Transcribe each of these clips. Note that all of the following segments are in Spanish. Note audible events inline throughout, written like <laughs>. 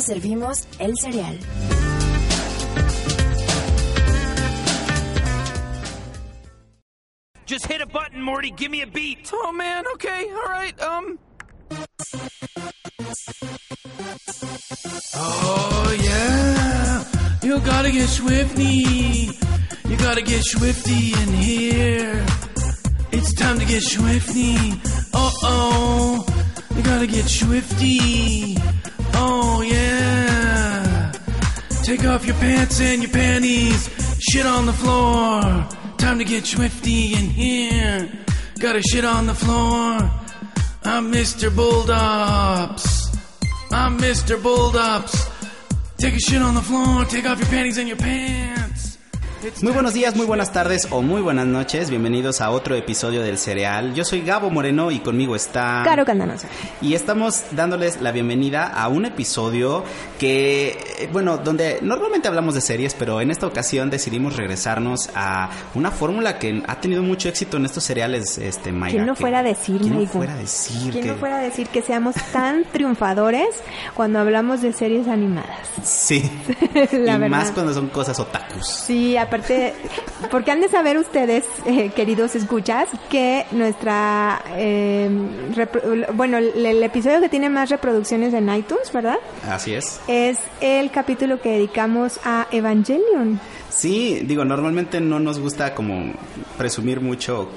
ya servimos el cereal. Just hit a button, Morty. Give me a beat. Oh man, okay, alright, um. Oh yeah, you gotta get swifty. You gotta get swifty in here. It's time to get swifty. Uh oh, you gotta get swifty. Oh yeah. Take off your pants and your panties. Shit on the floor. Time to get swifty in here. Gotta shit on the floor. I'm Mr. Bulldops. I'm Mr. Bulldops. Take a shit on the floor. Take off your panties and your pants. Muy buenos días, muy buenas tardes o muy buenas noches. Bienvenidos a otro episodio del Cereal. Yo soy Gabo Moreno y conmigo está... Caro Candanosa. Y estamos dándoles la bienvenida a un episodio que, eh, bueno, donde normalmente hablamos de series, pero en esta ocasión decidimos regresarnos a una fórmula que ha tenido mucho éxito en estos cereales, este, Mayra. ¿Quién no que- fuera a decir, ¿Quién no fuera a decir ¿Quién que- no fuera a decir que seamos tan <laughs> triunfadores cuando hablamos de series animadas? Sí. <laughs> La y verdad. más cuando son cosas otakus. Sí, aparte, porque han de saber ustedes, eh, queridos escuchas, que nuestra, eh, bueno, el, el episodio que tiene más reproducciones en iTunes, ¿verdad? Así es. Es el capítulo que dedicamos a Evangelion. Sí, digo, normalmente no nos gusta como presumir mucho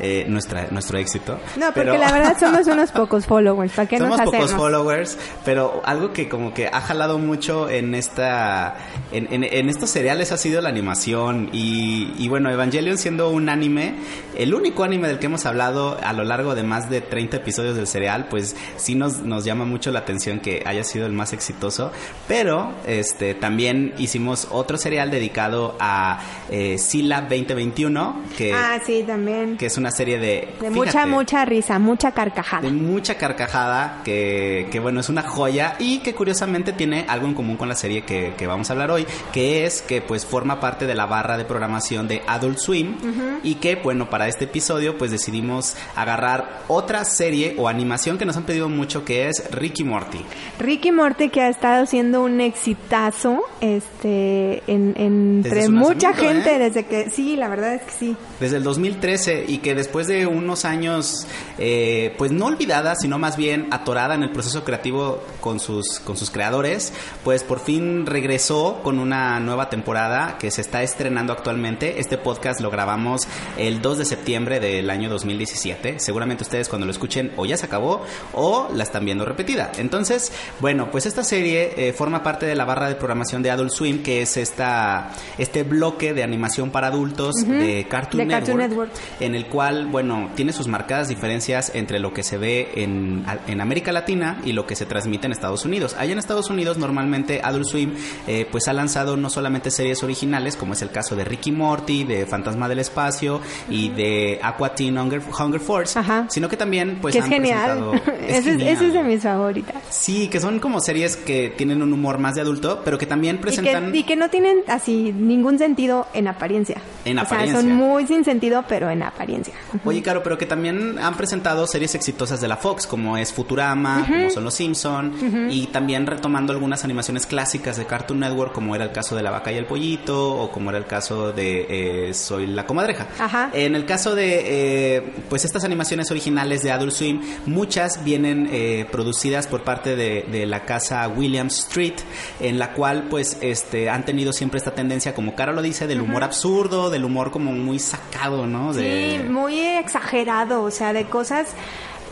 eh, nuestra, nuestro éxito. No, porque pero- la verdad somos unos pocos <laughs> followers, ¿para qué Somos nos pocos hacemos? followers, pero algo que como que ha jalado mucho en esta en, en- en estos seriales ha sido la animación y, y bueno, Evangelion siendo un anime, el único anime del que hemos hablado a lo largo de más de 30 episodios del serial, pues sí nos, nos llama mucho la atención que haya sido el más exitoso, pero este también hicimos otro serial dedicado a eh, Sila 2021, que, Ah, sí, también. que es una serie de... De mucha, fíjate, mucha risa, mucha carcajada. de mucha carcajada, que, que, bueno, es una joya y que curiosamente tiene algo en común con la serie que, que vamos a hablar hoy, que es que pues forma parte de la barra de programación de Adult Swim y que bueno, para este episodio pues decidimos agarrar otra serie o animación que nos han pedido mucho que es Ricky Morty. Ricky Morty que ha estado siendo un exitazo este en, entre mucha gente ¿eh? desde que sí la verdad es que sí desde el 2013 y que después de unos años, eh, pues no olvidada, sino más bien atorada en el proceso creativo con sus, con sus creadores, pues por fin regresó con una nueva temporada que se está estrenando actualmente. Este podcast lo grabamos el 2 de septiembre del año 2017. Seguramente ustedes cuando lo escuchen o ya se acabó o la están viendo repetida. Entonces, bueno, pues esta serie eh, forma parte de la barra de programación de Adult Swim, que es esta, este bloque de animación para adultos de Cartoon De Cartoon Network, Network. en el cual, bueno, tiene sus marcadas diferencias entre lo que se ve en, en América Latina y lo que se transmite en Estados Unidos. Allá en Estados Unidos, normalmente Adult Swim, eh, pues ha lanzado no solamente series originales, como es el caso de Ricky Morty, de Fantasma del Espacio y de Aqua Teen Hunger, Hunger Force, Ajá. sino que también, pues, que es han genial presentado- <laughs> ese, es, genial. ese es de mis favoritas Sí, que son como series que tienen un humor más de adulto, pero que también y presentan... que, y que no tienen así ningún sentido en apariencia En o apariencia. sea son muy sin sentido pero en apariencia. Oye, Caro, pero que también han presentado series exitosas de la Fox, como es Futurama, como son Los Simpson, y también retomando algunas animaciones clásicas de Cartoon Network, como era el caso de La Vaca y el Pollito, o como era el caso de eh, Soy la Comadreja. Ajá. En el caso de, eh, pues, estas animaciones originales de Adult Swim, muchas vienen eh, producidas por parte de, de la casa Williams Street, en la cual, pues, este, han tenido siempre esta tendencia, como Caro lo dice, del humor absurdo, del humor como muy sacado, ¿no? De- sí muy exagerado o sea de cosas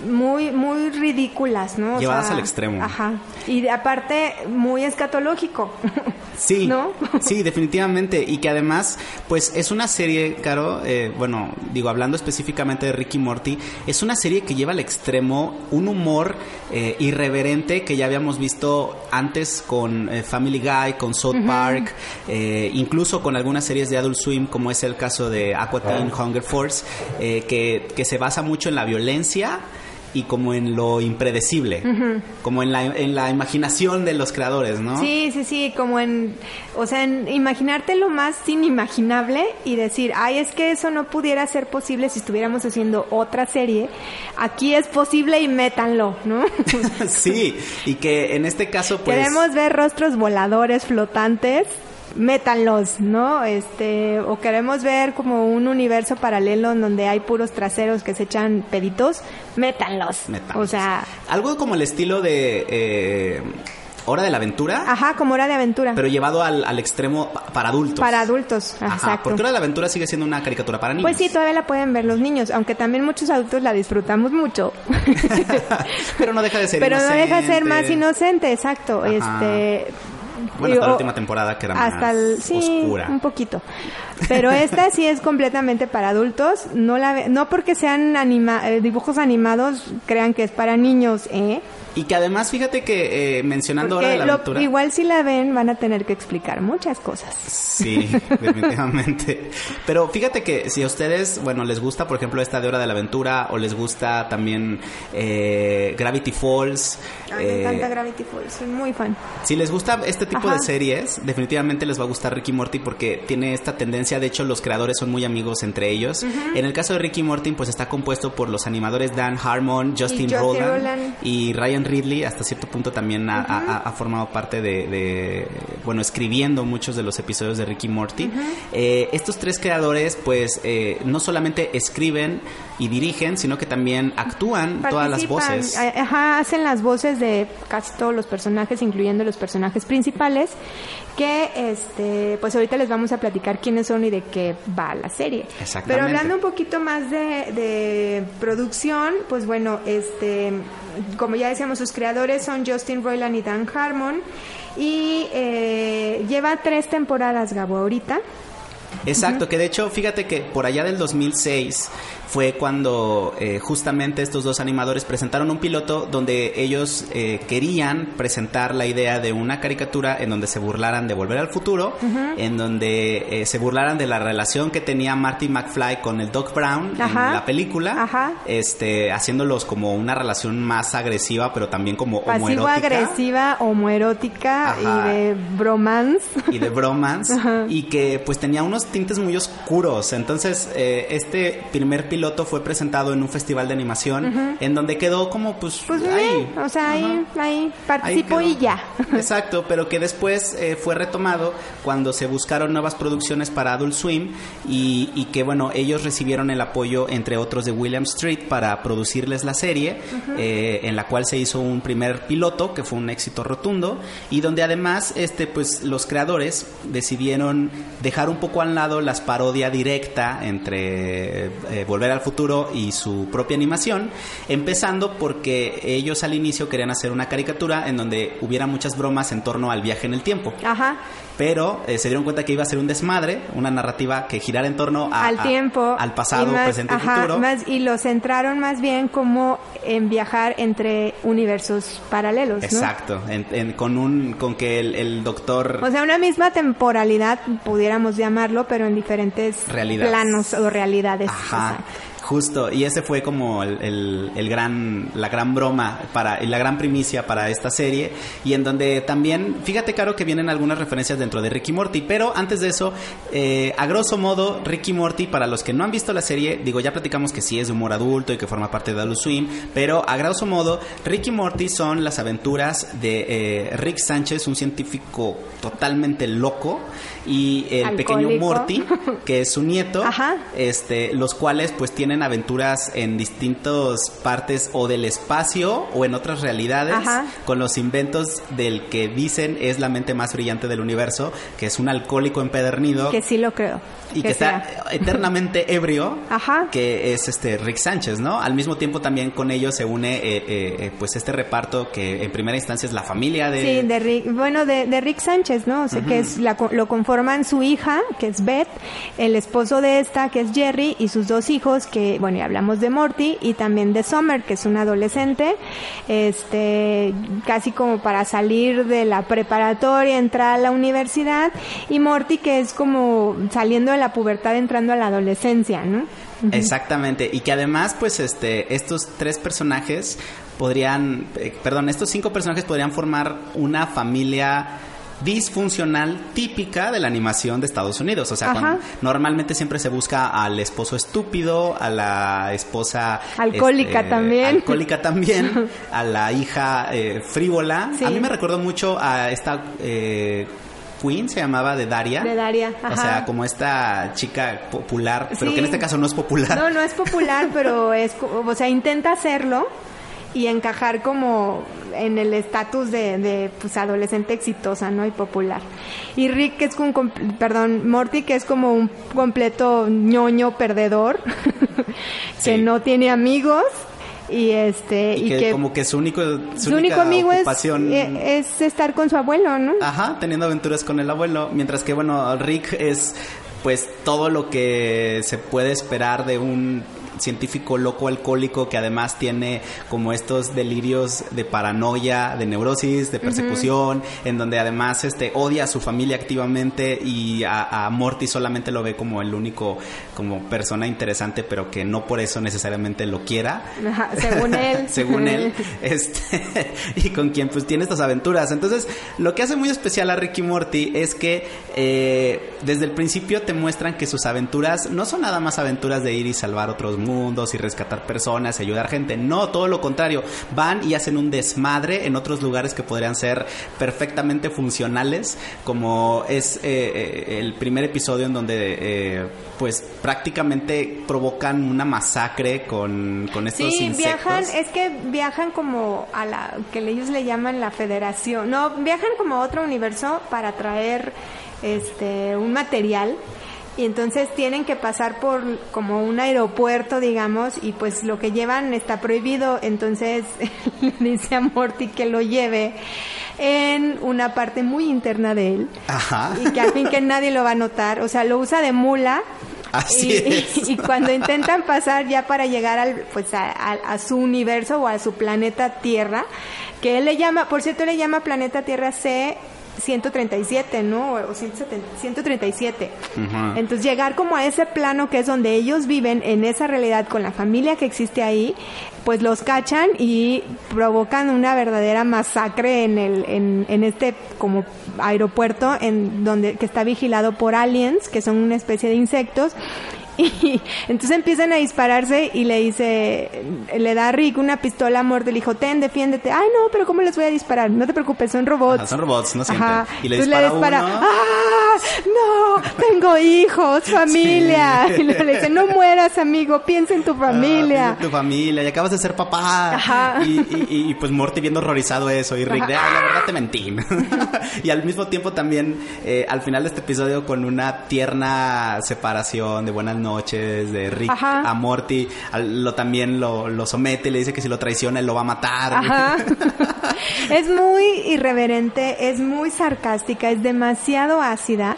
muy muy ridículas no O Llevadas sea, al extremo. ajá y de- aparte muy escatológico <laughs> Sí, ¿No? sí, definitivamente. Y que además, pues es una serie, Caro, eh, bueno, digo, hablando específicamente de Ricky Morty, es una serie que lleva al extremo un humor eh, irreverente que ya habíamos visto antes con eh, Family Guy, con South Park, eh, incluso con algunas series de Adult Swim, como es el caso de Aqua Teen Hunger Force, eh, que, que se basa mucho en la violencia y como en lo impredecible, como en la, en la imaginación de los creadores, ¿no? Sí, sí, sí, como en, o sea, en imaginarte lo más inimaginable y decir, ay, es que eso no pudiera ser posible si estuviéramos haciendo otra serie. Aquí es posible y métanlo, ¿no? <laughs> sí, y que en este caso, pues. Queremos ver rostros voladores flotantes métanlos, ¿no? Este, o queremos ver como un universo paralelo en donde hay puros traseros que se echan peditos, métanlos. Métanlos. O sea, Algo como el estilo de eh, Hora de la Aventura, ajá, como hora de aventura. pero llevado al, al extremo pa- para adultos. para adultos, Ajá, exacto. porque Hora de la Aventura sigue siendo una caricatura para niños. Pues sí, todavía la pueden ver los niños, aunque también muchos adultos la disfrutamos mucho. <laughs> pero no deja de ser Pero no deja de ser más inocente, exacto. Ajá. Este Bueno, hasta la última temporada que era hasta más el, sí, oscura. un poquito. Pero esta sí es completamente para adultos. No la no porque sean anima- eh, dibujos animados crean que es para niños, ¿eh? Y que además, fíjate que eh, mencionando Hora Porque de la lo- Aventura. igual si la ven van a tener que explicar muchas cosas. Sí, <laughs> definitivamente. Pero fíjate que si a ustedes, bueno, les gusta, por ejemplo, esta de Hora de la Aventura, o les gusta también eh, Gravity Falls. A mí eh, me encanta Gravity Falls, soy muy fan. Si les gusta este tipo Ajá. de series, definitivamente les va a gustar Ricky Morty porque tiene esta tendencia, de hecho los creadores son muy amigos entre ellos. En el caso de Ricky Morty, pues está compuesto por los animadores Dan Harmon, Justin, Roiland, Roiland. y Ryan Ridley, hasta cierto punto también ha, ha- ha formado parte de, de, bueno, escribiendo muchos de los episodios de Ricky Morty. Eh, estos tres creadores, pues, eh, no solamente escriben y dirigen, sino que también actúan todas las voces. eh, Ajá, hacen las voces de casi todos los personajes, incluyendo los personajes principales, que este, pues ahorita les vamos a platicar quiénes son y de qué va la serie. Exactamente. Pero hablando un poquito más de, de producción, pues bueno, este, como ya decíamos, sus creadores son Justin Roiland y Dan Harmon. Y eh, lleva tres temporadas, Gabo, ahorita. Exacto, que de hecho, fíjate que por allá del 2006 fue cuando eh, justamente estos dos animadores presentaron un piloto donde ellos eh, querían presentar la idea de una caricatura en donde se burlaran de Volver al Futuro, en donde eh, se burlaran de la relación que tenía Marty McFly con el Doc Brown Ajá. en la película, Ajá. este, haciéndolos como una relación más agresiva, pero también como homoerótica Pasivo-agresiva, homoerótica Ajá. y de bromance. y de bromance <laughs> y que pues tenía unos tintes muy oscuros. Entonces eh, este primer piloto fue presentado en un festival de animación en donde quedó como pues, Pues ahí. bien, o sea, ahí, ahí Ahí participo quedó. y ya. <laughs> Exacto, pero que después eh, fue retomado cuando se buscaron nuevas producciones para Adult Swim y, y que bueno, ellos recibieron el apoyo entre otros de William Street para producirles la serie, eh, en la cual se hizo un primer piloto que fue un éxito rotundo y donde además este pues los creadores decidieron dejar un poco al lado las parodia directa entre eh, Volver al Futuro y su propia animación, empezando porque ellos al inicio querían hacer una caricatura en donde hubiera muchas bromas en torno al viaje en el tiempo. Ajá, Pero eh, se dieron cuenta que iba a ser un desmadre, una narrativa que girara en torno a- al a- tiempo. al pasado, más- presente y futuro. más- y lo centraron más bien como en viajar entre universos paralelos, ¿no? Exacto, en- en- con un con que el, el doctor O sea, una misma temporalidad, pudiéramos llamarlo, pero en diferentes Realidades. planos o realidades. Ajá. Justo, y ese fue como el, el- el gran, la gran broma para, y la gran primicia para esta serie, y en donde también, fíjate Caro que vienen algunas referencias dentro de Ricky Morty, pero antes de eso, eh, a grosso modo, Ricky Morty, para los que no han visto la serie, digo, ya platicamos que sí es de humor adulto y que forma parte de Adult Swim, pero a grosso modo, Ricky Morty son las aventuras de eh, Rick Sánchez, un científico totalmente loco, y el pequeño. Morty, que es su nieto, <laughs> Ajá. este, los cuales pues tienen aventuras en distintas partes o del espacio o en otras realidades Ajá. con los inventos del que dicen es la mente más brillante del universo, que es un alcohólico empedernido Que sí lo creo. y que, está <laughs> eternamente ebrio, Ajá. que es este Rick Sánchez, ¿no? Al mismo tiempo también con ellos se une eh, eh, eh, pues este reparto que en primera instancia es la familia de Sí, de Rick, bueno, de, de Rick Sánchez, ¿no? O sea, que es la, lo conforman su hija, que es Beth, el esposo de esta, que es Jerry, y sus dos hijos, que, bueno, y hablamos de Morty, y también de Summer, que es un adolescente, este, casi como para salir de la preparatoria, entrar a la universidad, y Morty, que es como saliendo de la pubertad, entrando a la adolescencia, ¿no? Exactamente, y que además, pues, este, estos tres personajes podrían, eh, perdón, estos cinco personajes podrían formar una familia disfuncional típica de la animación de Estados Unidos. O sea, cuando- normalmente siempre se busca al esposo estúpido, a la esposa Alcohólica este, también. alcohólica también, <laughs> a la hija eh, frívola. Sí. A mí me recordó mucho a esta eh, Queen, se llamaba de Daria. De Daria, O sea, como esta chica popular, pero Sí. que en este caso no es popular. No, no es popular, pero es, o sea, intenta hacerlo y encajar como en el estatus de, de, pues adolescente exitosa, ¿no? Y popular. Y Rick que es un, perdón, Morty que es como un completo ñoño perdedor, <laughs> que no tiene amigos y este y, que, como que su único su, su único amigo es, ocupación eh, es estar con su abuelo, ¿no? Ajá, teniendo aventuras con el abuelo, mientras que bueno, Rick es pues todo lo que se puede esperar de un científico loco alcohólico que además tiene como estos delirios de paranoia, de neurosis, de persecución, en donde además este odia a su familia activamente y a, a Morty solamente lo ve como el único como persona interesante, pero que no por eso necesariamente lo quiera. Ajá, según él. <laughs> según él, <laughs> este, <laughs> y con quien pues tiene estas aventuras. Entonces, lo que hace muy especial a Ricky Morty es que eh, desde el principio te muestran que sus aventuras no son nada más aventuras de ir y salvar otros mundos y rescatar personas y ayudar gente. No, todo lo contrario. Van y hacen un desmadre en otros lugares que podrían ser perfectamente funcionales, como es eh, eh, el primer episodio en donde eh, pues prácticamente provocan una masacre con, con estos Sí, insectos. viajan, es que viajan como a la que ellos le llaman la federación. No, viajan como a otro universo para traer este un material y entonces tienen que pasar por como un aeropuerto, digamos, y pues lo que llevan está prohibido, entonces <laughs> le dice a Morty que lo lleve en una parte muy interna de él Ajá. y que al fin que nadie lo va a notar, o sea, lo usa de mula. Así y, es. <laughs> y cuando intentan pasar ya para llegar al pues a, a- a su universo o a su planeta Tierra, que él le llama, por cierto, le llama planeta Tierra C 137, ¿no? O 170 137. Ujú. Entonces llegar como a ese plano que es donde ellos viven en esa realidad con la familia que existe ahí, pues los cachan y provocan una verdadera masacre en el en, en este como aeropuerto en donde que está vigilado por aliens que son una especie de insectos <laughs> y entonces empiezan a dispararse y le dice, le da a Rick una pistola a Morty, le dijo, ten, defiéndete. Ay, no, pero ¿cómo les voy a disparar? No te preocupes, son robots. Ajá, son robots, no sienten. Ajá. Y le Entonces dispara uno. ¡Ah! No, tengo hijos, familia. Sí. <laughs> Y le dice, no mueras, amigo, piensa en tu Ah, familia. piensa en tu familia, y acabas de ser papá. Ajá. Y, y- y- y, pues Morty viendo horrorizado eso. Y Rick, de. "Ay, la verdad te mentí. <laughs> y al mismo tiempo también, eh, al final de este episodio, con una tierna separación de buenas noches de Rick Ajá. a Morty, lo también lo, lo somete, le dice que si lo traiciona él lo va a matar. Ajá. <laughs> es muy irreverente, es muy sarcástica, es demasiado ácida.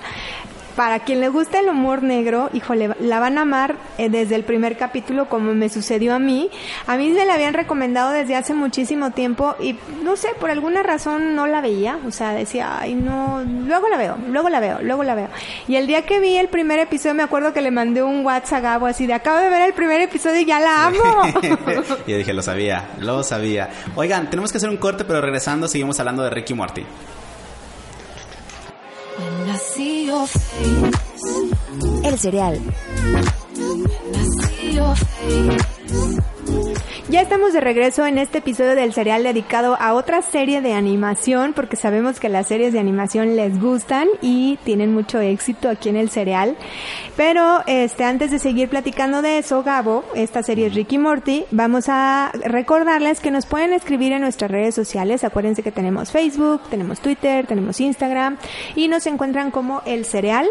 Para quien le gusta el humor negro, híjole, la van a amar eh, desde el primer capítulo como me sucedió a mí. A mí me la habían recomendado desde hace muchísimo tiempo y no sé, por alguna razón no la veía. O sea, decía, ay no, luego la veo, luego la veo, luego la veo. Y el día que vi el primer episodio me acuerdo que le mandé un WhatsApp a Gabo así de, acabo de ver el primer episodio y ya la amo. <laughs> y yo dije, lo sabía, lo sabía. Oigan, tenemos que hacer un corte, pero regresando seguimos hablando de Ricky Morty. El cereal. Ya estamos de regreso en este episodio del serial dedicado a otra serie de animación, porque sabemos que las series de animación les gustan y tienen mucho éxito aquí en el serial. Pero este, antes de seguir platicando de eso, Gabo, esta serie es Ricky Morty, vamos a recordarles que nos pueden escribir en nuestras redes sociales. Acuérdense que tenemos Facebook, tenemos Twitter, tenemos Instagram y nos encuentran como el cereal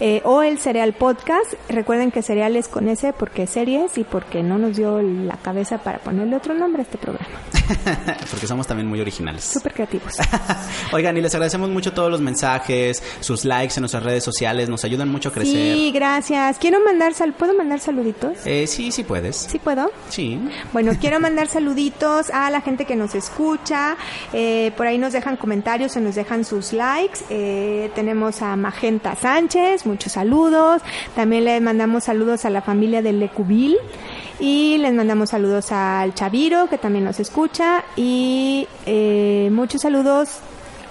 eh, o el cereal podcast. Recuerden que cereal es con S porque es series y porque no nos dio el la cabeza para ponerle otro nombre a este programa. <laughs> Porque somos también muy originales. Súper creativos. <laughs> Oigan, y les agradecemos mucho todos los mensajes, sus likes en nuestras redes sociales, nos ayudan mucho a crecer. Sí, gracias. Quiero mandar sal ¿Puedo mandar saluditos? Eh, sí, sí puedes. ¿Sí puedo? Sí. Bueno, quiero <laughs> mandar saluditos a la gente que nos escucha. Eh, por ahí nos dejan comentarios o nos dejan sus likes. Eh, tenemos a Magenta Sánchez, muchos saludos. También le mandamos saludos a la familia de Lecubil. Y les mandamos saludos al Chaviro, que también nos escucha. Y eh, muchos saludos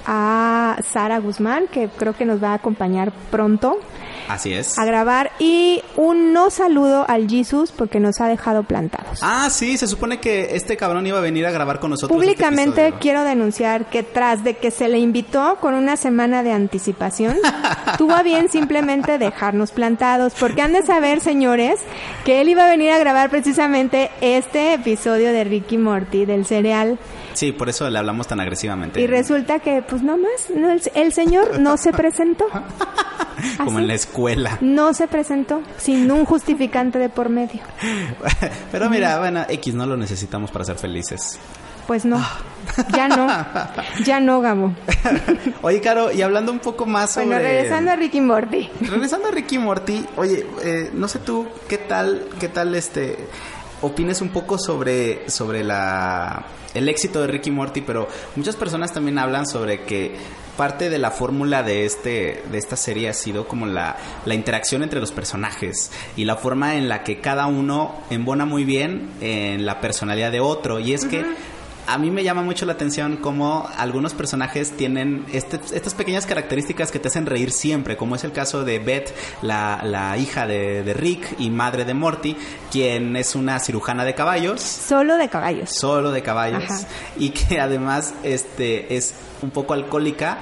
a Sara Guzmán, que creo que nos va a acompañar pronto Así es. a grabar. Y un no saludo al Jesus porque nos ha dejado plantados. Ah, sí, se supone que este cabrón iba a venir a grabar con nosotros. este Públicamente episodio. quiero denunciar que tras de que se le invitó con una semana de anticipación, <laughs> tuvo a bien simplemente dejarnos plantados, porque han de saber, señores, que él iba a venir a grabar precisamente este episodio de Ricky Morty del cereal Sí, por eso le hablamos tan agresivamente. y resulta que pues no más, no, el, el señor no se presentó. <laughs> <laughs> Como en la escuela. No se presentó sin un justificante de por medio. <laughs> Pero mira, bueno, X no lo necesitamos para ser felices. Pues no, ya no, <laughs> ya no, Gabo. Oye, Caro, y hablando un poco más sobre... Bueno, regresando a Ricky Morty. Regresando a Ricky Morty, oye, eh, no sé tú qué tal, qué tal este opines un poco sobre sobre la el éxito de Ricky Morty, pero muchas personas también hablan sobre que parte de la fórmula de este de esta serie ha sido como la, la interacción entre los personajes y la forma en la que cada uno embona muy bien en la personalidad de otro. Y es que a mí me llama mucho la atención cómo algunos personajes tienen este- estas pequeñas características que te hacen reír siempre, como es el caso de Beth, la, la hija de, de Rick y madre de Morty, quien es una cirujana de caballos, Solo de caballos. solo de caballos, Ajá. y que además este, es un poco alcohólica,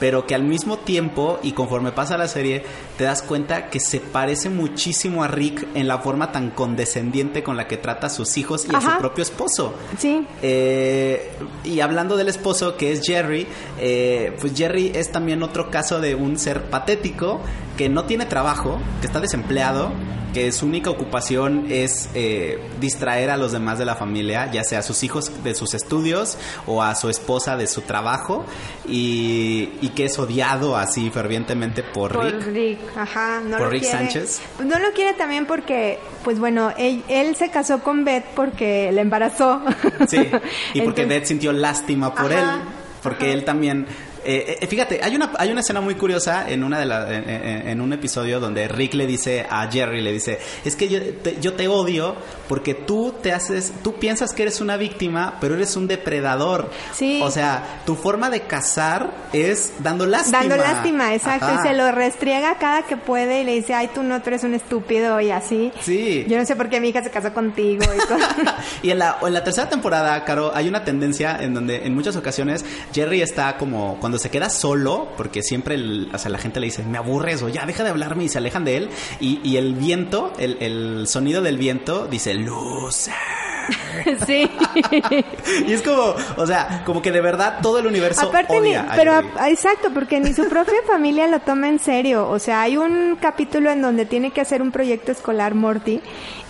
pero que al mismo tiempo, y conforme pasa la serie, te das cuenta que se parece muchísimo a Rick en la forma tan condescendiente con la que trata a sus hijos y a su propio esposo. Sí. Eh, y hablando del esposo, que es Jerry, eh, pues Jerry es también otro caso de un ser patético que no tiene trabajo, que está desempleado, que su única ocupación es eh, distraer a los demás de la familia, ya sea a sus hijos de sus estudios o a su esposa de su trabajo, y, y que es odiado así fervientemente por, Por Rick. Rick, ajá, no Por lo Rick quiere. Sánchez. No lo quiere también porque, pues bueno, él, él se casó con Beth porque le embarazó. Sí, y porque <laughs> Entonces- Beth sintió lástima por Ajá, él, porque ajá. él también... eh, eh, fíjate, hay una, hay una escena muy curiosa en una de la, en, en- en un episodio donde Rick le dice a Jerry, le dice, es que yo te, yo te odio porque tú te haces, tú piensas que eres una víctima, pero eres un depredador. Sí. O sea, tu forma de cazar es dando lástima. Dando lástima, exacto, Ajá. y se lo restriega cada que puede y le dice, ay, tú no, tú eres un estúpido y así. Sí. Yo no sé por qué mi hija se casó contigo y todo. <laughs> y en la, en la tercera temporada, Caro, hay una tendencia en donde en muchas ocasiones Jerry está como cuando se queda solo, porque siempre la gente le dice, me aburres o ya deja de hablarme y se alejan de él. Y, el viento, el, el sonido del viento dice, loser. <laughs> sí. Y es como, o sea, como que de verdad todo el universo Aparte, ni- odia pero a- exacto, porque ni su propia familia lo toma en serio. O sea, hay un capítulo en donde tiene que hacer un proyecto escolar Morty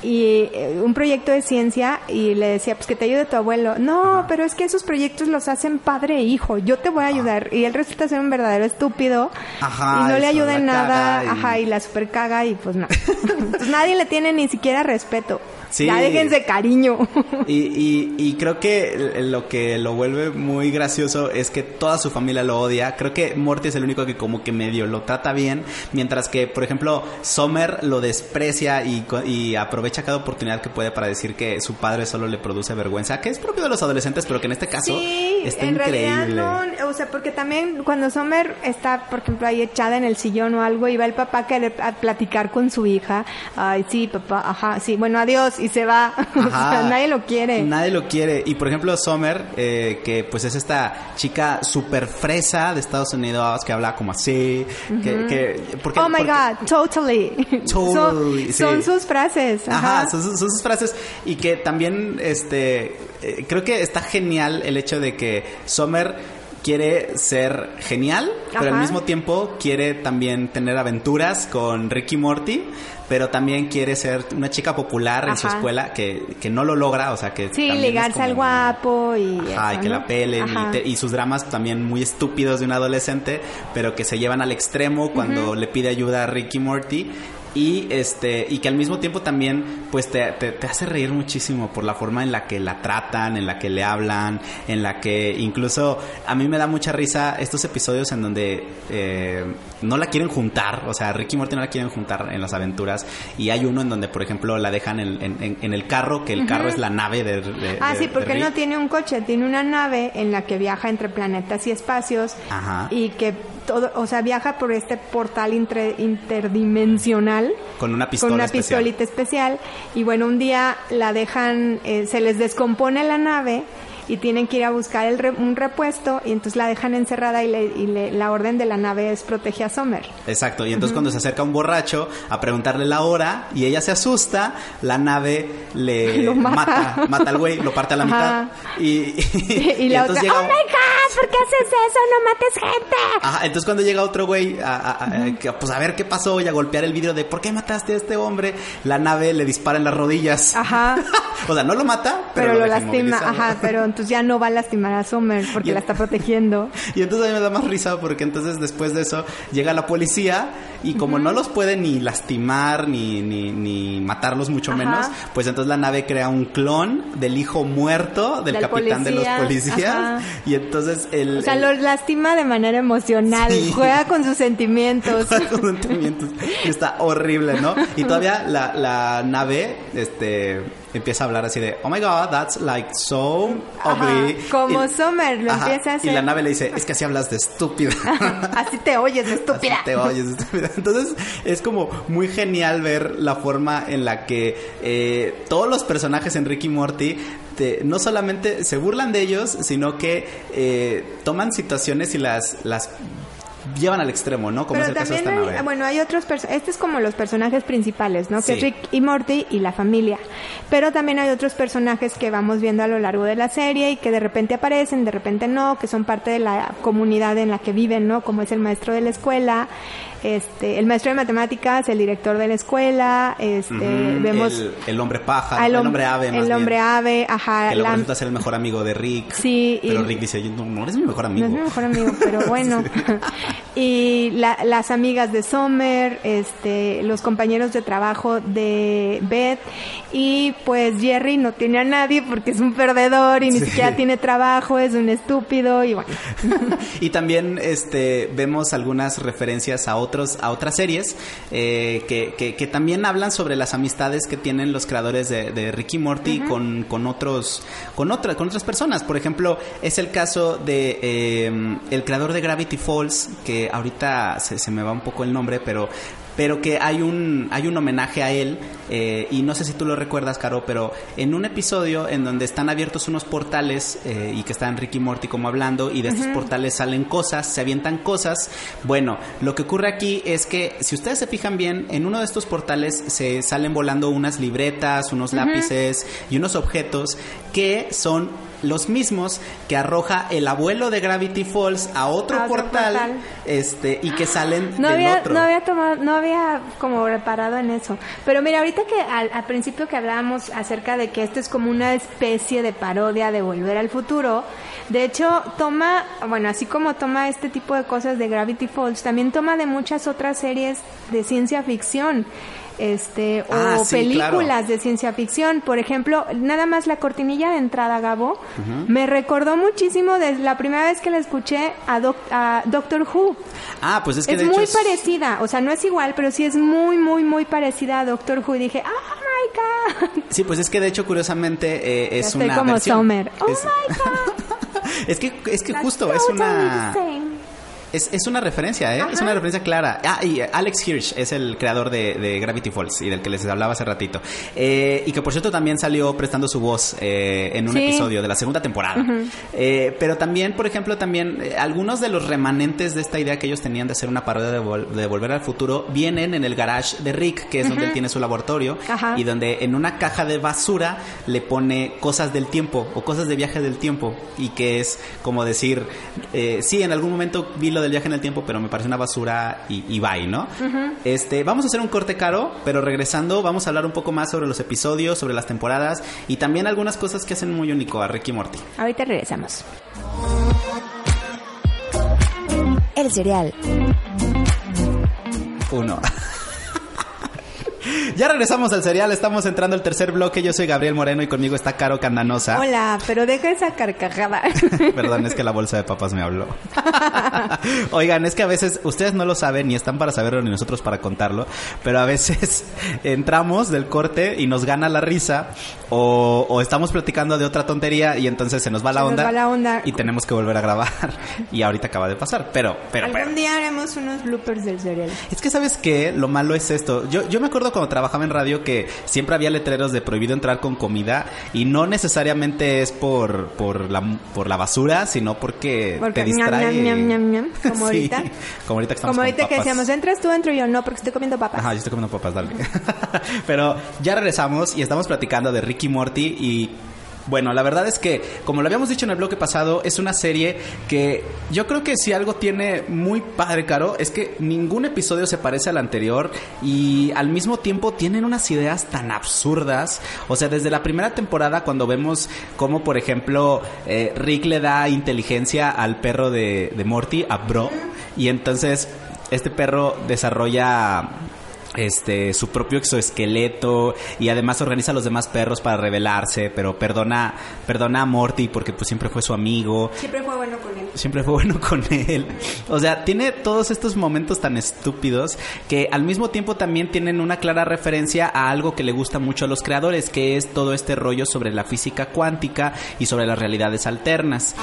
y eh, un proyecto de ciencia y le decía, pues que te ayude tu abuelo. No, pero es que esos proyectos los hacen padre e hijo. Yo te voy a ayudar. Y él resulta ser un verdadero estúpido Ajá, y no le ayuda en nada. y- Ajá, y la super caga y pues no. <laughs> Pues nadie le tiene ni siquiera respeto. Sí. Ya déjense cariño. Y, y, y creo que lo que lo vuelve muy gracioso es que toda su familia lo odia. Creo que Morty es el único que como que medio lo trata bien, mientras que, por ejemplo, Summer lo desprecia y, y aprovecha cada oportunidad que puede para decir que su padre solo le produce vergüenza, que es propio de los adolescentes, pero que en este caso Sí, está en increíble. no, o sea, porque también cuando Summer está, por ejemplo, ahí echada en el sillón o algo y va el papá a querer a platicar con su hija, ay, sí, papá, ajá, sí, bueno, adiós, y se va, <laughs> o sea, nadie lo quiere. Nadie lo quiere. Y por ejemplo, Summer, eh, que pues es esta chica súper fresa de Estados Unidos que habla como así. que, que- porque- oh my porque- god, totally. Totally, son, sus frases. Ajá. Ajá, son, sus- son sus frases y que también este eh, creo que está genial el hecho de que Sommer quiere ser genial, pero al mismo tiempo quiere también tener aventuras con Ricky Morty, pero también quiere ser una chica popular en su escuela que, que no lo logra, o sea que Sí, ligarse al guapo y... Ajá, y eso, que ¿no? la pelen y, te- y sus dramas también muy estúpidos de un adolescente, pero que se llevan al extremo cuando le pide ayuda a Ricky Morty y este y que al mismo tiempo también pues te, te- te hace reír muchísimo por la forma en la que la tratan, en la que le hablan, en la que incluso a mí me da mucha risa estos episodios en donde eh, no la quieren juntar, o sea, Ricky y Morty no la quieren juntar en las aventuras y hay uno en donde por ejemplo la dejan en, en- en- en el carro, que el carro es la nave de... de- Ah, de- sí, porque él no tiene un coche, tiene una nave en la que viaja entre planetas y espacios Ajá. y que todo, o sea, viaja por este portal interdimensional Con una pistola con una especial. pistolita especial y bueno, un día la dejan, eh, se les descompone la nave y tienen que ir a buscar el re- un repuesto y entonces la dejan encerrada y, le- y le- la orden de la nave es protege a Summer. Exacto, y entonces cuando se acerca un borracho a preguntarle la hora y ella se asusta, la nave le <laughs> Lo mata. mata, mata al güey, lo parte a la Ajá. mitad y, Y, <laughs> la entonces otra, llega ¡Oh my God! ¿Por qué haces eso? ¡No mates gente! Ajá, entonces cuando llega otro güey a, a- a- que, pues a ver qué pasó y a golpear el vidrio de ¿por qué mataste a este hombre? La nave le dispara en las rodillas. Ajá. <laughs> o sea, no lo mata, pero, Pero, lo deja lastima, ajá, pero entonces ya no va a lastimar a Summer porque Y- la está protegiendo. <laughs> Y entonces a mí me da más risa porque entonces después de eso llega la policía y como no los puede ni lastimar ni, ni, ni matarlos mucho Ajá. menos, pues entonces la nave crea un clon del hijo muerto del, Del capitán de los policía, policías ajá. y entonces el... O sea, el- lo lastima de manera emocional, Sí. juega con sus sentimientos. <laughs> con sentimientos. Y está horrible, ¿no? Y todavía la, la nave, este, empieza a hablar así de, oh my god, that's like so ugly. Ajá, como Y- Summer lo Ajá, empieza a hacer. Y la nave le dice, es que así hablas de estúpida. <laughs> Así te oyes, estúpida. Así te oyes, estúpida. <laughs> Entonces es como muy genial ver la forma en la que eh, todos los personajes en Ricky Morty te- no solamente se burlan de ellos, sino que eh, toman situaciones y las, las llevan al extremo, ¿no? Como es el caso de también esta hay, bueno, hay otros personajes, este es como los personajes principales, ¿no? Que es Rick y Morty y la familia. Pero también hay otros personajes que vamos viendo a lo largo de la serie y que de repente aparecen, de repente no, que son parte de la comunidad en la que viven, ¿no? Como es el maestro de la escuela, este, el maestro de matemáticas, el director de la escuela, este, vemos el, el hombre paja, el hom- hombre ave, más el bien, hombre ave, ajá, que luego la- resulta ser el mejor amigo de Rick. Sí, Pero y- Rick dice, "Yo no, no eres mi mejor amigo. No es mi mejor amigo, pero <laughs> bueno. Y la- las amigas de Summer, este, los compañeros de trabajo de Beth y pues Jerry no tiene a nadie porque es un perdedor y ni Sí. siquiera tiene trabajo, es un estúpido y bueno. <laughs> Y también este vemos algunas referencias a otros a otras series eh, que, que, que también hablan sobre las amistades que tienen los creadores de, de Ricky Morty con, con otros con otras con otras personas. Por ejemplo, es el caso de eh, el creador de Gravity Falls que ahorita se, se me va un poco el nombre, pero pero que hay un hay un homenaje a él eh, y no sé si tú lo recuerdas Caro pero en un episodio en donde están abiertos unos portales eh, y que están Ricky y Morty como hablando y de estos portales salen cosas se avientan cosas. Bueno lo que ocurre aquí es que si ustedes se fijan bien en uno de estos portales se salen volando unas libretas unos lápices y unos objetos que son los mismos que arroja el abuelo de Gravity Falls a otro, A otro portal, portal. este y que salen No del había, otro. no había tomado, no había como reparado en eso. Pero mira, ahorita que al, al principio que hablábamos acerca de que esto es como una especie de parodia de Volver al Futuro, de hecho toma, bueno, así como toma este tipo de cosas de Gravity Falls, también toma de muchas otras series de ciencia ficción. Este, o Ah, sí, películas claro. de ciencia ficción. Por ejemplo, nada más la cortinilla de entrada, Gabo, me recordó muchísimo de la primera vez que la escuché a, Doc- a Doctor Who. Ah, pues es que Es de muy hecho es- parecida, o sea, no es igual, pero sí es muy, muy, muy parecida a Doctor Who. Y dije, ¡Oh my God! Sí, pues es que de hecho curiosamente eh, es estoy una como versión. Summer. ¡Oh es, my God! <laughs> es que es que justo es una. Es, es una referencia, ¿eh? Es una referencia clara. Ah, y Alex Hirsch es el creador de, de Gravity Falls y del que les hablaba hace ratito. Eh, y que por cierto también salió prestando su voz eh, en un Sí. episodio de la segunda temporada. Eh, pero también, por ejemplo, también eh, algunos de los remanentes de esta idea que ellos tenían de hacer una parodia de, Vol- de Volver al Futuro vienen en el garage de Rick, que es donde él tiene su laboratorio, Ajá. y donde en una caja de basura le pone cosas del tiempo o cosas de viaje del tiempo y que es como decir, sí, en algún momento vi lo del viaje en el tiempo, pero me parece una basura y, y bye, ¿no? Este, vamos a hacer un corte caro, pero regresando vamos a hablar un poco más sobre los episodios, sobre las temporadas y también algunas cosas que hacen muy único a Ricky Morty. Ahorita regresamos. El cereal. Uno. <laughs> <laughs> ya regresamos al serial, estamos entrando al tercer bloque. Yo soy Gabriel Moreno y conmigo está Caro Candanosa. Hola, pero deja esa carcajada. <laughs> Perdón, es que la bolsa de papas me habló. <laughs> Oigan, es que a veces ustedes no lo saben ni están para saberlo ni nosotros para contarlo, pero a veces entramos del corte y nos gana la risa o, o estamos platicando de otra tontería y entonces se nos va la Se nos onda va la onda. y tenemos que volver a grabar y ahorita acaba de pasar, pero pero Algún pero día haremos unos bloopers del cereal. es que sabes que lo malo es esto. Yo, yo me acuerdo cuando trabajaba en radio que siempre había letreros de prohibido entrar con comida y no necesariamente es por por la por la basura, sino porque, Porque te distrae. ñam, ñam, ñam, ñam, como <laughs> Sí, ahorita. como ahorita que estamos Como con ahorita que papas. decíamos, entras tú, entro yo, no, porque estoy comiendo papas. Ajá, yo estoy comiendo papas, dale. <laughs> Pero ya regresamos y estamos platicando de Ricky Morty y bueno, la verdad es que, como lo habíamos dicho en el bloque pasado, es una serie que yo creo que si algo tiene muy padre, Caro, es que ningún episodio se parece al anterior y al mismo tiempo tienen unas ideas tan absurdas. O sea, desde la primera temporada, cuando vemos cómo, por ejemplo, eh, Rick le da inteligencia al perro de, de Morty, a Bro, y entonces este perro desarrolla este su propio exoesqueleto y además organiza a los demás perros para rebelarse, pero perdona perdona a Morty porque pues siempre fue su amigo, Siempre fue bueno con él. siempre fue bueno con él. O sea, tiene todos estos momentos tan estúpidos que al mismo tiempo también tienen una clara referencia a algo que le gusta mucho a los creadores, que es todo este rollo sobre la física cuántica y sobre las realidades alternas.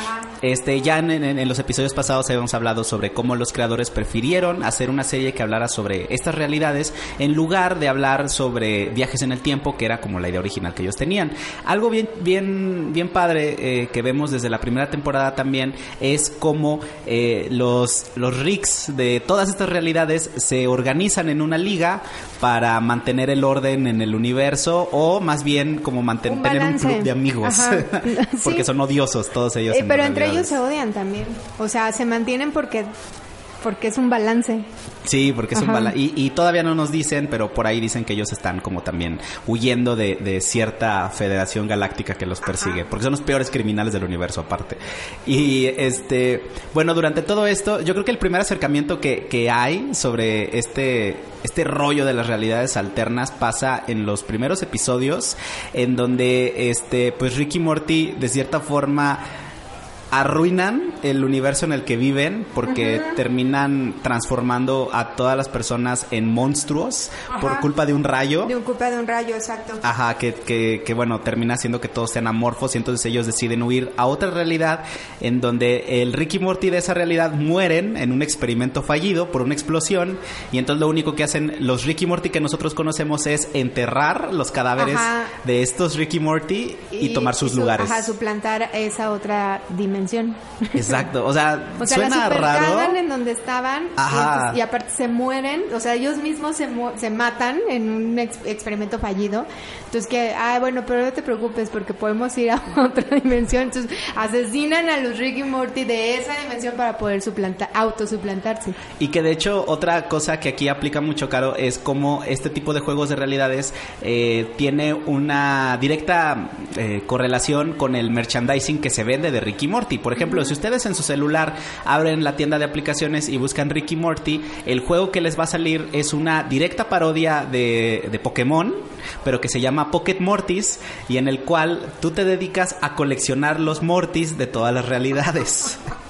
Este, ya en, en- en los episodios pasados habíamos hablado sobre cómo los creadores prefirieron hacer una serie que hablara sobre estas realidades en lugar de hablar sobre viajes en el tiempo, que era como la idea original que ellos tenían. Algo bien, bien, bien padre eh, que vemos desde la primera temporada también es cómo eh, los, los Ricks de todas estas realidades se organizan en una liga para mantener el orden en el universo o más bien como mantener Un tener un club de amigos <laughs> porque Sí. son odiosos todos ellos. Eh, en pero entre ellos se odian también. O sea, se mantienen porque porque es un balance. Sí, porque es un Ajá. bala. Y, y todavía no nos dicen, pero por ahí dicen que ellos están como también huyendo de, de cierta federación galáctica que los persigue, porque son los peores criminales del universo aparte. Y este, bueno, durante todo esto, yo creo que el primer acercamiento que, que hay sobre este, este rollo de las realidades alternas pasa en los primeros episodios, en donde este, pues Ricky Morty de cierta forma arruinan el universo en el que viven porque terminan transformando a todas las personas en monstruos por Ajá. culpa de un rayo. De un culpa de un rayo, exacto. Ajá, que, que, que, bueno, termina haciendo que todos sean amorfos y entonces ellos deciden huir a otra realidad en donde el Ricky Morty de esa realidad mueren en un experimento fallido por una explosión y entonces lo único que hacen los Ricky Morty que nosotros conocemos es enterrar los cadáveres Ajá. de estos Ricky Morty y, tomar sus su- lugares. Ajá, suplantar esa otra dimensión. Exacto, o sea, <laughs> O sea, la suena raro. supercagan en donde estaban y, Ajá. entonces- y aparte se mueren, o sea, ellos mismos se, mu- se matan en un ex- experimento fallido. Entonces que, ah, bueno, pero no te preocupes porque podemos ir a <laughs> otra dimensión. Entonces asesinan a los Rick y Morty de esa dimensión para poder suplantar, autosuplantarse. Y que de hecho otra cosa que aquí aplica mucho, Caro, es como este tipo de juegos de realidades eh, tiene una directa eh, correlación con el merchandising que se vende de Ricky Morty. Por ejemplo, si ustedes en su celular abren la tienda de aplicaciones y buscan Ricky Morty, el juego que les va a salir es una directa parodia de, de Pokémon, pero que se llama Pocket Mortis y en el cual tú te dedicas a coleccionar los Mortis de todas las realidades. <laughs>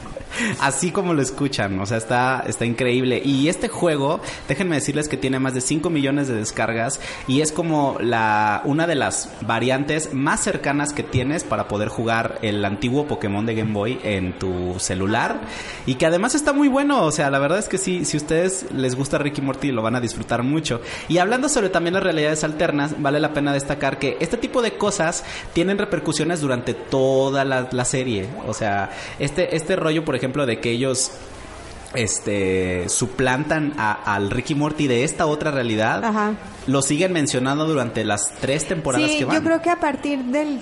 Así como lo escuchan, o sea, está, está increíble. Y este juego, déjenme decirles que tiene más de 5 millones de descargas y es como la una de las variantes más cercanas que tienes para poder jugar el antiguo Pokémon de Game Boy en tu celular y que además está muy bueno, o sea, la verdad es que sí, si ustedes les gusta Ricky Morty lo van a disfrutar mucho. Y hablando sobre también las realidades alternas, vale la pena destacar que este tipo de cosas tienen repercusiones durante toda la, la serie, o sea, este este rollo, por ejemplo, de que ellos este suplantan a- al Ricky Morty de esta otra realidad, Ajá. lo siguen mencionando durante las tres temporadas Sí, que van. yo creo que a partir del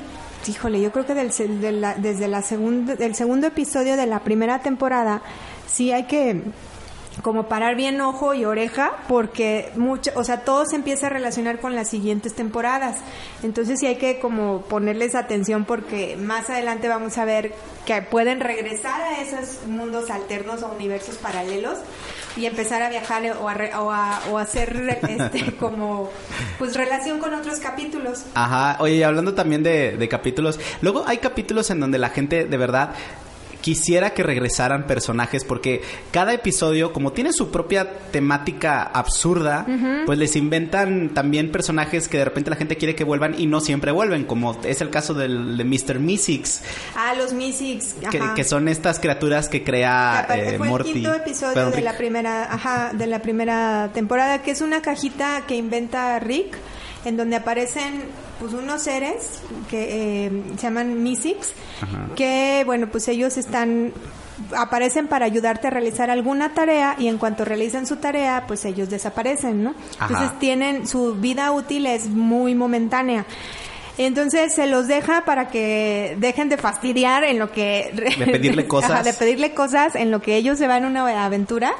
híjole, yo creo que del, de la- desde la segunda del segundo episodio de la primera temporada sí hay que como parar bien ojo y oreja porque mucho, o sea, todo se empieza a relacionar con las siguientes temporadas. Entonces sí hay que como ponerles atención porque más adelante vamos a ver que pueden regresar a esos mundos alternos o universos paralelos y empezar a viajar o a, o a, o hacer <laughs> este, como pues relación con otros capítulos. Ajá, oye, y hablando también de, de capítulos, luego hay capítulos en donde la gente de verdad quisiera que regresaran personajes porque cada episodio, como tiene su propia temática absurda, pues les inventan también personajes que de repente la gente quiere que vuelvan y no siempre vuelven, como es el caso del, de Mr. Mystics, Ah, los Mystics. que, son estas criaturas que crea eh, fue Morty. el quinto episodio Perdón, de Rick. la primera, ajá, de la primera temporada, que es una cajita que inventa Rick, en donde aparecen pues unos seres que eh, se llaman Mystics, que bueno pues ellos están aparecen para ayudarte a realizar alguna tarea y en cuanto realizan su tarea pues ellos desaparecen, ¿no? Ajá. Entonces tienen su vida útil es muy momentánea. Entonces se los deja para que dejen de fastidiar en lo que... De pedirle cosas. <laughs> Ajá, de pedirle cosas en lo que ellos se van a una aventura.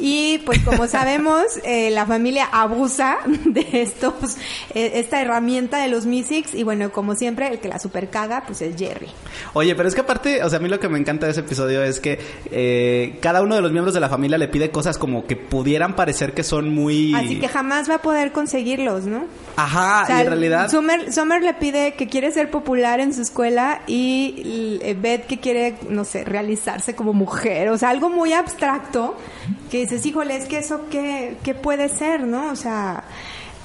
Y pues como sabemos, eh, la familia abusa <laughs> de estos, eh, esta herramienta de los Mystics y bueno, como siempre, el que la super caga, pues es Jerry. Oye, pero es que aparte, o sea, a mí lo que me encanta de ese episodio es que eh, cada uno de los miembros de la familia le pide cosas como que pudieran parecer que son muy... Así que jamás va a poder conseguirlos, ¿no? Ajá, O sea, y en realidad... Summer, Summer le pide que quiere ser popular en su escuela y eh, Beth que quiere, no sé, realizarse como mujer. O sea, algo muy abstracto que dices, híjole, es que eso qué, qué puede ser, ¿no? O sea,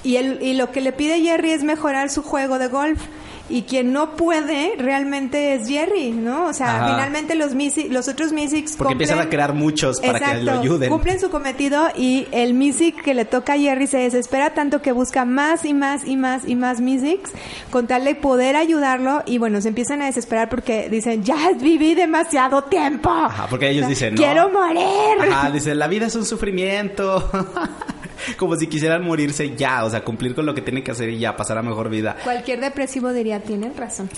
y, el, y lo que le pide Jerry es mejorar su juego de golf. Y quien no puede realmente es Jerry, ¿no? O sea, Ajá. finalmente los, Mysi- los otros Mystics Porque empiezan a crear muchos para que lo ayuden. Cumplen su cometido y el Mysic que le toca a Jerry se desespera tanto que busca más y más y más y más Mysics con tal de poder ayudarlo y bueno, se empiezan a desesperar porque dicen, ya viví demasiado tiempo. Ajá, porque ellos dicen, no. Quiero morir. Ajá, dice, la vida es un sufrimiento. <laughs> <laughs> Como si quisieran morirse ya, o sea, cumplir con lo que tienen que hacer y ya, pasar a mejor vida. Cualquier depresivo diría, tienen razón.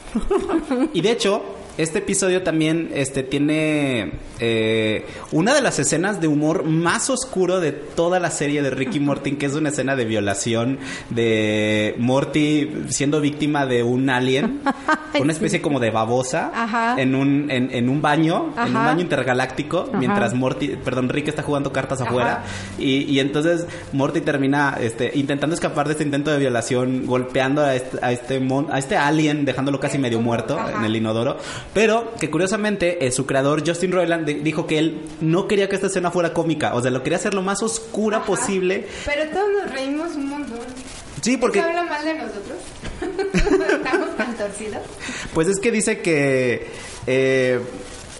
Y de hecho, este episodio también este, tiene eh, una de las escenas de humor más oscuro de toda la serie de Ricky Morty, que es una escena de violación de Morty siendo víctima de un alien, <laughs> una especie como de babosa, Ajá. en un, en, en un baño, en un baño intergaláctico, Ajá. mientras Morty, perdón, Rick está jugando cartas afuera. Y, y entonces Morty termina este, intentando escapar de este intento de violación, golpeando a este, a este, mon- a este alien, dejándolo casi medio muerto en el inodoro. Pero que curiosamente eh, su creador, Justin Roiland, di- dijo que él no quería que esta escena fuera cómica. O sea, lo quería hacer lo más oscura posible. Pero todos nos reímos un montón. Sí, porque ¿Eso habla mal de nosotros? <laughs> Estamos tan torcidos. pues es que dice que... eh,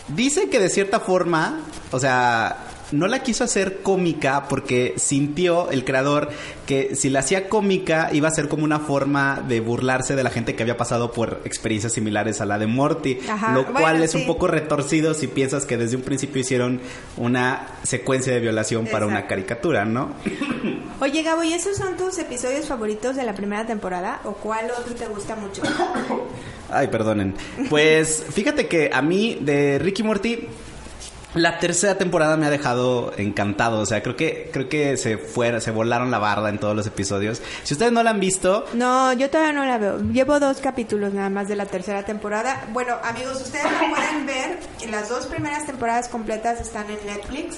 dice que de cierta forma, o sea... No la quiso hacer cómica porque sintió el creador que si la hacía cómica iba a ser como una forma de burlarse de la gente que había pasado por experiencias similares a la de Morty, Ajá, lo bueno, cual es sí. un poco retorcido si piensas que desde un principio hicieron una secuencia de violación para una caricatura, ¿no? <coughs> Oye, Gabo, ¿y esos son tus episodios favoritos de la primera temporada? ¿O cuál otro te gusta mucho? <coughs> Ay, perdonen. Pues fíjate que a mí de Ricky Morty la tercera temporada me ha dejado encantado, o sea, creo que creo que se fueron, se volaron la barda en todos los episodios. Si ustedes no la han visto, No, yo todavía no la veo. Llevo dos capítulos nada más de la tercera temporada. Bueno, amigos, ustedes lo pueden ver. Las dos primeras temporadas completas están en Netflix.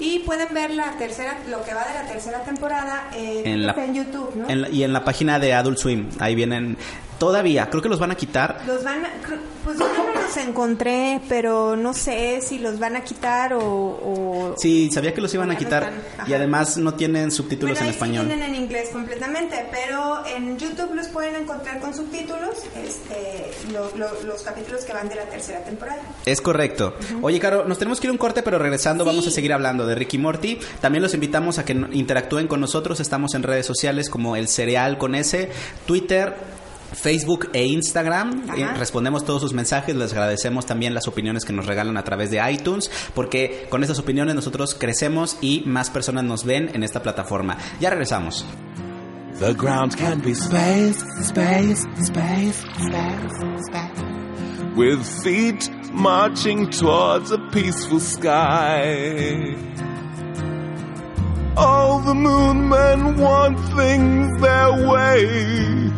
Y pueden ver la tercera, lo que va de la tercera temporada En la- en YouTube, ¿no? en la- y en la página de Adult Swim, ahí vienen Todavía, creo que los van a quitar. Los van a- pues yo no los encontré, pero no sé si los van a quitar o... o- Sí, sabía que los iban a no quitar y además no tienen subtítulos Bueno, en ahí español. Sí tienen en inglés completamente, pero en YouTube los pueden encontrar con subtítulos, este, lo- lo- los capítulos que van de la tercera temporada. Es correcto. Oye, Caro, nos tenemos que ir a un corte, pero regresando Sí. vamos a seguir hablando de Ricky Morty. También los invitamos a que interactúen con nosotros. Estamos en redes sociales como El Cereal con S, Twitter. Facebook e Instagram, Ajá. Eh, respondemos todos sus mensajes, les agradecemos también las opiniones que nos regalan a través de iTunes, porque con estas opiniones nosotros crecemos y más personas nos ven en esta plataforma. Ya regresamos. The ground can be space, space, space, space, space. With feet marching towards a peaceful sky. All the moon men want things their way.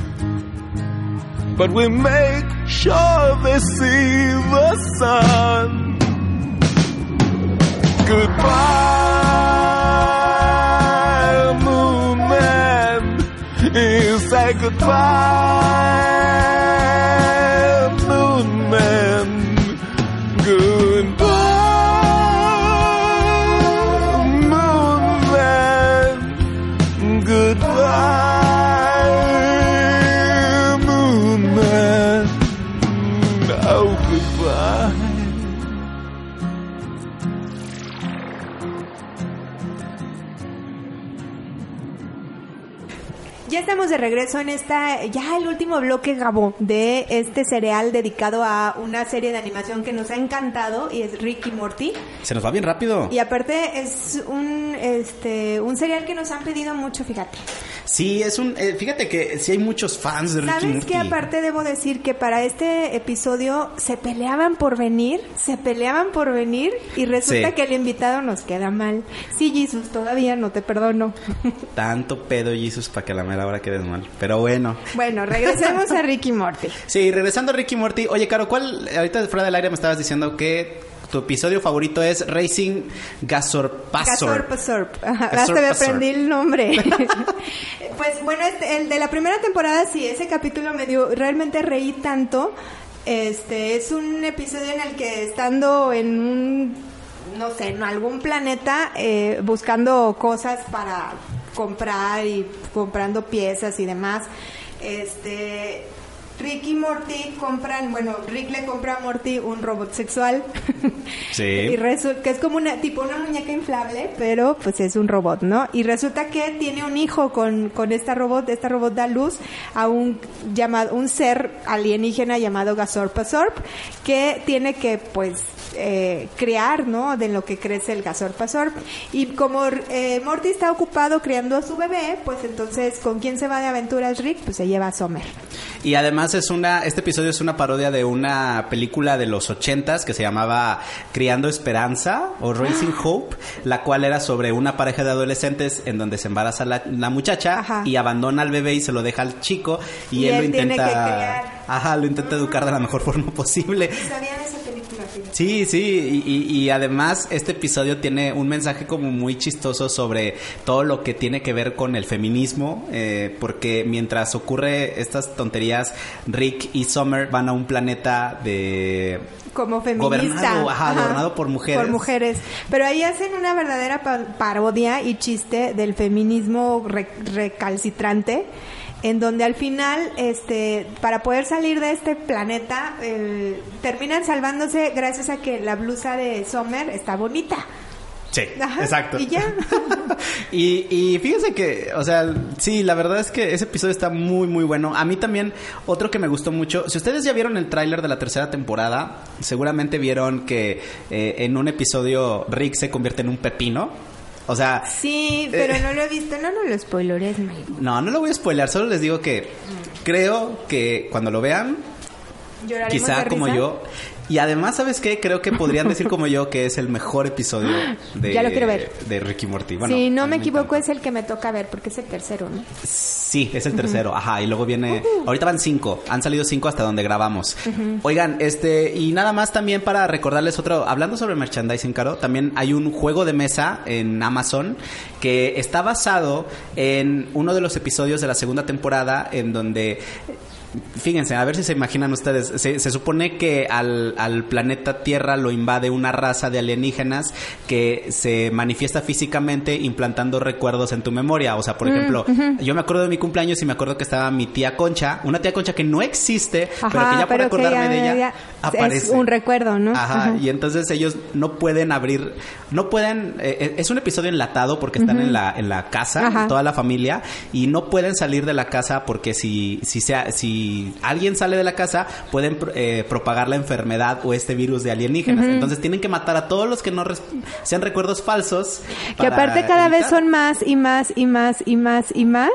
But we make sure they see the sun. Goodbye, moon man. You say goodbye, regreso en esta, ya el último bloque, Gabo, de este cereal dedicado a una serie de animación que nos ha encantado y es Ricky Morty. Se nos va bien rápido. Y aparte es un, este, un cereal que nos han pedido mucho, fíjate. Sí, es un. eh, fíjate que sí hay muchos fans de Ricky ¿Sabes Morty. que aparte debo decir que para este episodio se peleaban por venir, se peleaban por venir y resulta Sí. que el invitado nos queda mal. Sí, Jesus, todavía no te perdono. <laughs> Tanto pedo, Jesus, para que a la mera hora quedes mal. Pero bueno. bueno, regresemos a Ricky Morty. <laughs> Sí, regresando a Ricky Morty. Oye, Caro, ¿cuál. Ahorita fuera del aire me estabas diciendo que tu episodio favorito es Racing Gasorpasor. Gasorpasorp. Ajá, Hasta me aprendí el nombre. <laughs> pues bueno, este, el de la primera temporada, sí, ese capítulo me dio, realmente reí tanto. Este, es un episodio en el que estando en un, no sé, en algún planeta, eh, buscando cosas para comprar y comprando piezas y demás, este... Rick y Morty compran, bueno, Rick le compra a Morty un robot sexual. <laughs> Sí. y resulta que es como una tipo una muñeca inflable, pero pues es un robot, ¿no? Y resulta que tiene un hijo con, con esta robot, esta robot da luz a un llamado un ser alienígena llamado Gasorpasorp que tiene que pues eh, crear, ¿no? De lo que crece el Gasorpasorp. Y como eh, Morty está ocupado criando a su bebé, pues entonces ¿con quién se va de aventuras Rick? Pues se lleva a Summer. Y además es una, este episodio es una parodia de una película de los ochentas que se llamaba Criando Esperanza o Raising Hope, la cual era sobre una pareja de adolescentes en donde se embaraza la, la muchacha Ajá. y abandona al bebé y se lo deja al chico y, Y él, él lo tiene intenta, que criar. ajá, lo intenta educar de la mejor forma <laughs> posible. Sí, sí, y, además este episodio tiene un mensaje como muy chistoso sobre todo lo que tiene que ver con el feminismo, eh, porque mientras ocurre estas tonterías, Rick y Summer van a un planeta de... como feminista. Gobernado, ajá, gobernado por mujeres. Por mujeres. Pero ahí hacen una verdadera pa- parodia y chiste del feminismo re- recalcitrante. En donde al final, este, para poder salir de este planeta, eh, terminan salvándose gracias a que la blusa de Summer está bonita. Sí, Ajá, exacto. y ya. <laughs> y, y fíjense que, o sea, sí, la verdad es que ese episodio está muy, muy bueno. A mí también, otro que me gustó mucho, si ustedes ya vieron el tráiler de la tercera temporada, seguramente vieron que eh, en un episodio Rick se convierte en un pepino. O sea, Sí, pero no lo he visto. No, no lo spoilers, Mike. no, no lo voy a spoilear, solo les digo que creo que cuando lo vean, quizá como yo. Y además, ¿sabes qué? Creo que podrían decir como yo que es el mejor episodio de, <laughs> Ya lo quiero ver. de Ricky Morty. Bueno, si no me equivoco, es el que me toca ver, porque es el tercero, ¿no? Sí, es el tercero, ajá, y luego viene, ahorita van cinco, han salido cinco hasta donde grabamos. Oigan, este, y nada más también para recordarles otro, hablando sobre merchandising, Caro, también hay un juego de mesa en Amazon que está basado en uno de los episodios de la segunda temporada en donde fíjense, a ver si se imaginan ustedes, se, se supone que al, al planeta Tierra lo invade una raza de alienígenas que se manifiesta físicamente implantando recuerdos en tu memoria. O sea, Mm, por ejemplo, yo me acuerdo de mi cumpleaños y me acuerdo que estaba mi tía Concha, una tía Concha que no existe, pero que ya por acordarme ya- de ella ya aparece. es un recuerdo, ¿no? Ajá, Ajá. y entonces ellos no pueden abrir, no pueden, eh, es un episodio enlatado porque están en la en la casa, toda la familia y no pueden salir de la casa porque si si sea si alguien sale de la casa pueden eh, propagar la enfermedad o este virus de alienígenas. Entonces tienen que matar a todos los que no sean recuerdos falsos. Que aparte cada vez son más y más y más y más y más.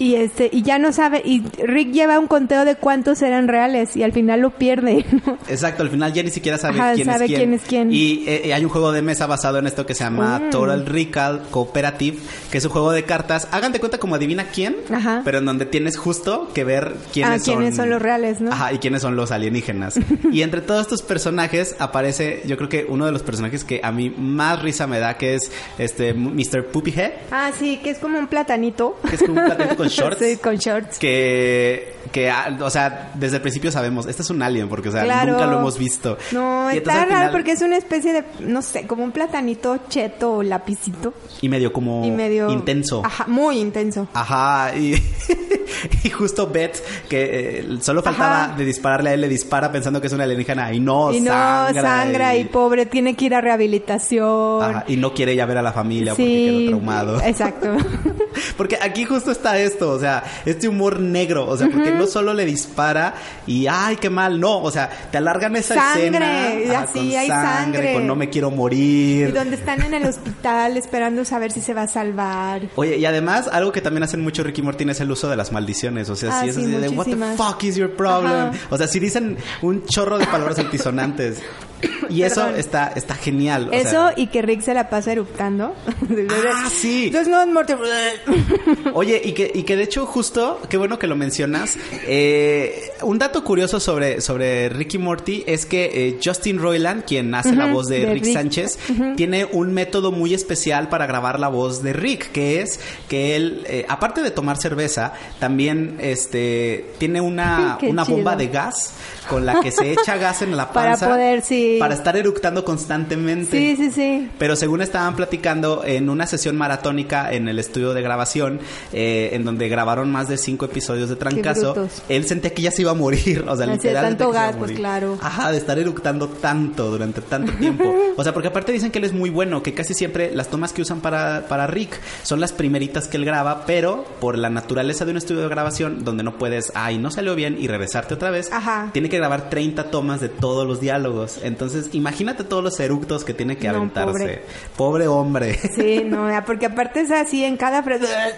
Y este y ya no sabe y Rick lleva un conteo de cuántos eran reales y al final lo pierde. <laughs> ¿no? Exacto, al final ya ni siquiera sabe, Ajá, quién, sabe es quién. quién es quién. Y eh, hay un juego de mesa basado en esto que se llama Mm. Total Recall Cooperative, que es un juego de cartas. Hagan de cuenta como adivina quién, Ajá. pero en donde tienes justo que ver quiénes Ah, son. quiénes son los reales, ¿no? Ajá, y quiénes son los alienígenas. <laughs> y entre todos estos personajes aparece, yo creo que uno de los personajes que a mí más risa me da, que es este Mr. Poopyhead, Ah, sí, que es como un platanito. que es como un platito con <laughs> <laughs> shorts. sí, con shorts. Que, que, ah, o sea, desde el principio sabemos, este es un alien, porque, o sea, Claro. nunca lo hemos visto. No, Y está raro final- porque es una especie de, no sé, como un platanito cheto o lapicito. Y medio como y medio... intenso. Ajá, muy intenso. Ajá, y, <laughs> y justo Beth, que eh, solo faltaba Ajá. de dispararle a él, le dispara pensando que es una alienígena y no, y no, sangra. sangra y, pobre, tiene que ir a rehabilitación. Ajá, y no quiere ya ver a la familia porque quedó traumado. Exacto. <laughs> Porque aquí justo está esto, o sea, este humor negro, o sea, porque no solo le dispara y ay, qué mal, no, o sea, te alargan esa Sangre, escena y así con hay sangre. con no me quiero y morir. donde están en el hospital esperando saber si se va a salvar. Oye, y además, algo que también hacen mucho Ricky Martin es el uso de las maldiciones. O sea, Ah, si es sí, así de, what the fuck is your problem? Ajá. O sea, si dicen un chorro de palabras <laughs> altisonantes. Y eso está, está genial. o Eso sea. y que Rick se la pasa eructando. <laughs> Ah, sí. Entonces no es muerte. Oye, y que, y que de hecho justo, qué bueno que lo mencionas, eh, un dato curioso sobre, sobre Ricky Morty es que eh, Justin Roiland, quien hace la voz de, de Rick, Rick. Sánchez, tiene un método muy especial para grabar la voz de Rick, que es que él, eh, aparte de tomar cerveza, también este tiene una, <laughs> una bomba de gas con la que se echa gas en la <laughs> Para panza poder, sí. Para estar eructando constantemente. Sí, sí, sí. Pero según estaban platicando en una sesión maratónica en el estudio de grabación, eh, en donde grabaron más de cinco episodios de Trancazo, él sentía que ya se iba a morir. O sea, Así de tanto gas, pues, claro. Ajá, de estar eructando tanto durante tanto tiempo. <laughs> O sea, porque aparte dicen que él es muy bueno, que casi siempre las tomas que usan para, para Rick son las primeritas que él graba, pero por la naturaleza de un estudio de grabación, donde no puedes, ay, no salió bien y regresarte otra vez, Ajá. tiene que grabar 30 tomas de todos los diálogos. Entonces, imagínate todos los eructos que tiene que No, aventarse. pobre. Pobre hombre. Sí, no, porque aparte es así en cada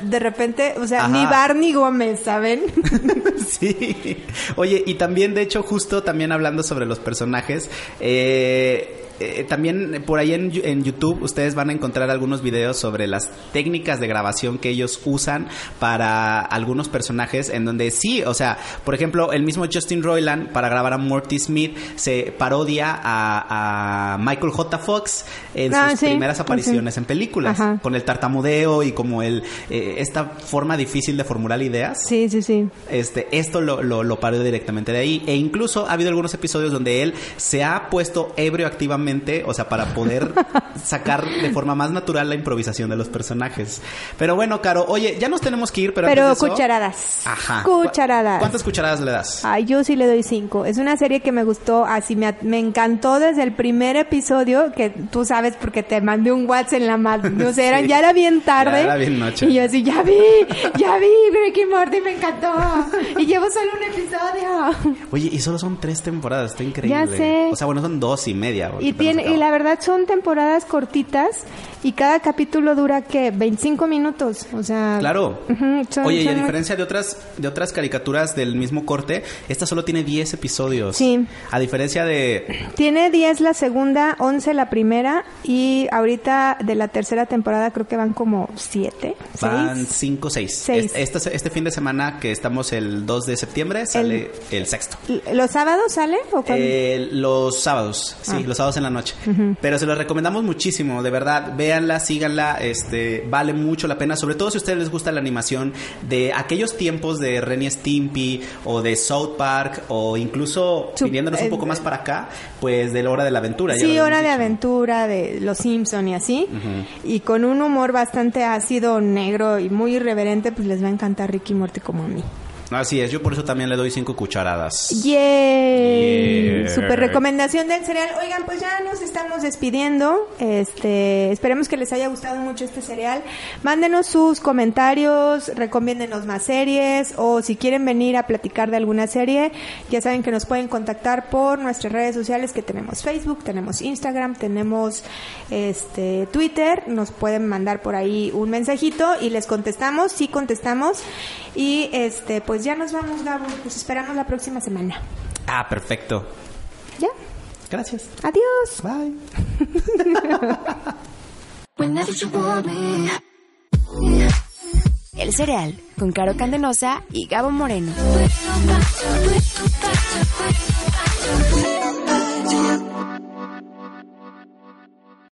de repente, o sea, Ajá. ni Barney Gómez, ¿saben? <laughs> sí. Oye, y también, de hecho, justo también hablando sobre los personajes, eh, eh, también por ahí en, YouTube ustedes van a encontrar algunos videos sobre las técnicas de grabación que ellos usan para algunos personajes en donde sí, o sea, por ejemplo, el mismo Justin Roiland para grabar a Morty Smith se parodia a, a Michael J. Fox en Ah, sus sí, primeras sí. apariciones en películas, Ajá. con el tartamudeo y como el eh, esta forma difícil de formular ideas. Sí, sí, sí. Este, esto lo, lo, lo directamente de ahí. E incluso ha habido algunos episodios donde él se ha puesto ebrio activamente, o sea, para poder <laughs> sacar de forma más natural la improvisación de los personajes. Pero bueno, Caro, oye, ya nos tenemos que ir, pero, Pero antes de eso- cucharadas. Ajá. Cucharadas. ¿Cuántas cucharadas le das? Ay, yo sí le doy cinco. Es una serie que me gustó, así me, me encantó desde el primer episodio, que tú sabes porque te mandé un WhatsApp en la mano. <laughs> No sé, Sí. ya era bien tarde. Ya era bien noche. Y yo así, ya vi, ya vi, Ricky Morty, me encantó. Y llevo solo un episodio. Oye, y solo son tres temporadas, está increíble. Ya sé. O sea, bueno, son dos y media. porque Y tiene, y acaba. la verdad son temporadas cortitas y cada capítulo dura que 25 minutos, o sea, Claro. Ujú, son- Oye, y a son muy- diferencia de otras de otras caricaturas del mismo corte, esta solo tiene 10 episodios. Sí. A diferencia de Tiene 10 la segunda, 11 la primera y ahorita de la tercera temporada creo que van como 7, Van 6. 5 6. Seis. Este, este fin de semana que estamos el 2 de septiembre sale el, sexto. ¿Los sábados sale o cuándo? Eh, los sábados, sí, Ah. los sábados en la noche. Pero se los recomendamos muchísimo, de verdad, véanla, síganla, este, vale mucho la pena, sobre todo si a ustedes les gusta la animación de aquellos tiempos de Renny Stimpy o de South Park o incluso viniéndonos un eh, poco más para acá, pues de la hora de la aventura. Sí, Hora de. Aventura de Los Simpson y así. Y con un humor bastante ácido, negro y muy irreverente, pues les va a encantar Ricky y Morty como a mí. Así es, yo por eso también le doy cinco cucharadas. ¡Yay! Yeah. Super recomendación del cereal. Oigan, pues ya nos estamos despidiendo. Este, esperemos que les haya gustado mucho este cereal. Mándenos sus comentarios, recomiéndenos más series o si quieren venir a platicar de alguna serie, ya saben que nos pueden contactar por nuestras redes sociales que tenemos Facebook, tenemos Instagram, tenemos este Twitter, nos pueden mandar por ahí un mensajito y les contestamos, sí contestamos y este pues pues ya nos vamos, Gabo. Nos esperamos la próxima semana. Ah, perfecto. Ya. Gracias. Adiós. Bye. <laughs> El cereal con Caro Candenosa y Gabo Moreno.